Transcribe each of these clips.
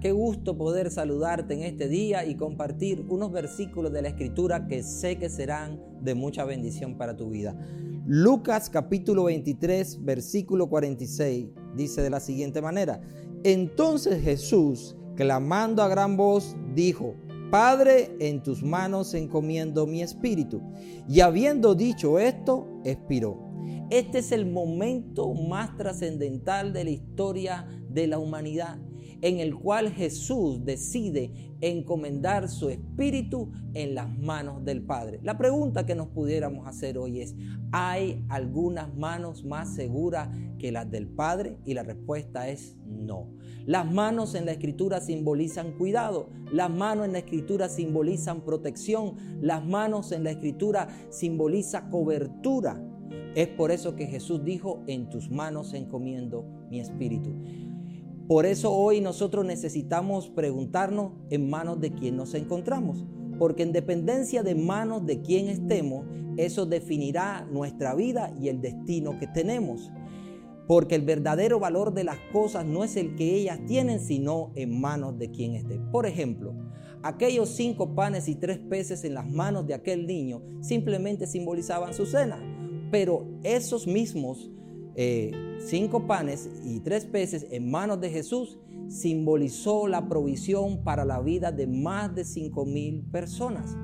Qué gusto poder saludarte en este día y compartir unos versículos de la Escritura que sé que serán de mucha bendición para tu vida. Lucas capítulo 23, versículo 46 dice de la siguiente manera, entonces Jesús, clamando a gran voz, dijo, Padre, en tus manos encomiendo mi espíritu. Y habiendo dicho esto, expiró. Este es el momento más trascendental de la historia de la humanidad en el cual Jesús decide encomendar su espíritu en las manos del Padre. La pregunta que nos pudiéramos hacer hoy es, ¿hay algunas manos más seguras que las del Padre? Y la respuesta es no. Las manos en la escritura simbolizan cuidado, las manos en la escritura simbolizan protección, las manos en la escritura simbolizan cobertura. Es por eso que Jesús dijo, en tus manos encomiendo mi espíritu. Por eso hoy nosotros necesitamos preguntarnos en manos de quién nos encontramos. Porque en dependencia de manos de quién estemos, eso definirá nuestra vida y el destino que tenemos. Porque el verdadero valor de las cosas no es el que ellas tienen, sino en manos de quien esté. Por ejemplo, aquellos cinco panes y tres peces en las manos de aquel niño simplemente simbolizaban su cena. Pero esos mismos eh, cinco panes y tres peces en manos de Jesús simbolizó la provisión para la vida de más de cinco mil personas.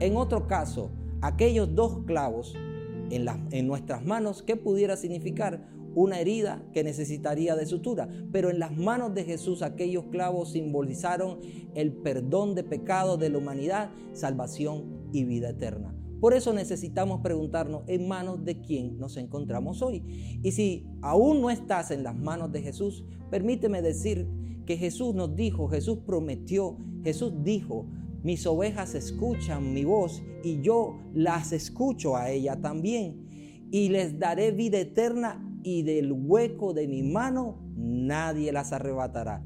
En otro caso, aquellos dos clavos en, en nuestras manos, ¿qué pudiera significar? Una herida que necesitaría de sutura. Pero en las manos de Jesús aquellos clavos simbolizaron el perdón de pecados de la humanidad, salvación y vida eterna. Por eso necesitamos preguntarnos en manos de quién nos encontramos hoy. Y si aún no estás en las manos de Jesús, permíteme decir que Jesús nos dijo, Jesús prometió, Jesús dijo, mis ovejas escuchan mi voz y yo las escucho a ella también. Y les daré vida eterna y del hueco de mi mano nadie las arrebatará.